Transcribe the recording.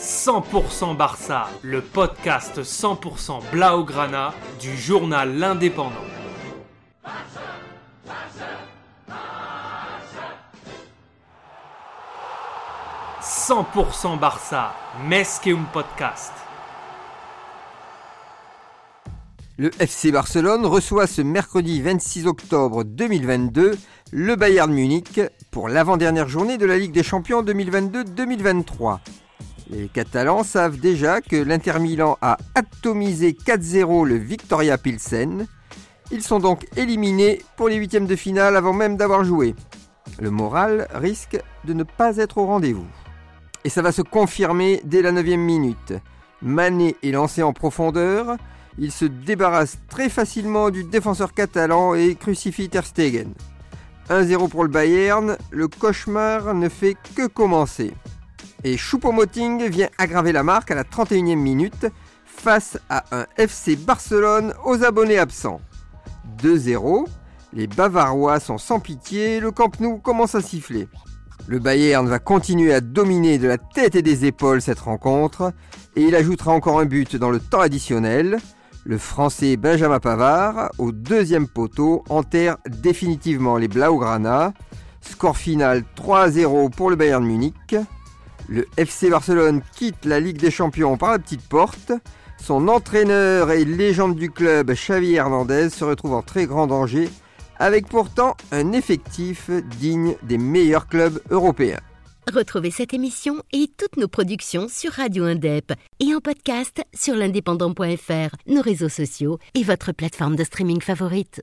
100% Barça, le podcast 100% Blaugrana du journal L'Indépendant. « 100% Barça, Mesqueum Podcast. Le FC Barcelone reçoit ce mercredi 26 octobre 2022 le Bayern Munich pour l'avant-dernière journée de la Ligue des Champions 2022-2023. Les Catalans savent déjà que l'Inter Milan a atomisé 4-0 le Victoria Pilsen. Ils sont donc éliminés pour les huitièmes de finale avant même d'avoir joué. Le moral risque de ne pas être au rendez-vous. Et ça va se confirmer dès la 9 minute. Mané est lancé en profondeur. Il se débarrasse très facilement du défenseur catalan et crucifie Ter Stegen. 1-0 pour le Bayern, le cauchemar ne fait que commencer. Et Choupo-Moting vient aggraver la marque à la 31e minute face à un FC Barcelone aux abonnés absents. 2-0, les Bavarois sont sans pitié, le Camp Nou commence à siffler. Le Bayern va continuer à dominer de la tête et des épaules cette rencontre et il ajoutera encore un but dans le temps additionnel. Le Français Benjamin Pavard, au deuxième poteau, enterre définitivement les Blaugrana. Score final 3-0 pour le Bayern Munich. Le FC Barcelone quitte la Ligue des Champions par la petite porte. Son entraîneur et légende du club, Xavi Hernandez, se retrouve en très grand danger, avec pourtant un effectif digne des meilleurs clubs européens. Retrouvez cette émission et toutes nos productions sur Radio Indep et en podcast sur l'indépendant.fr, nos réseaux sociaux et votre plateforme de streaming favorite.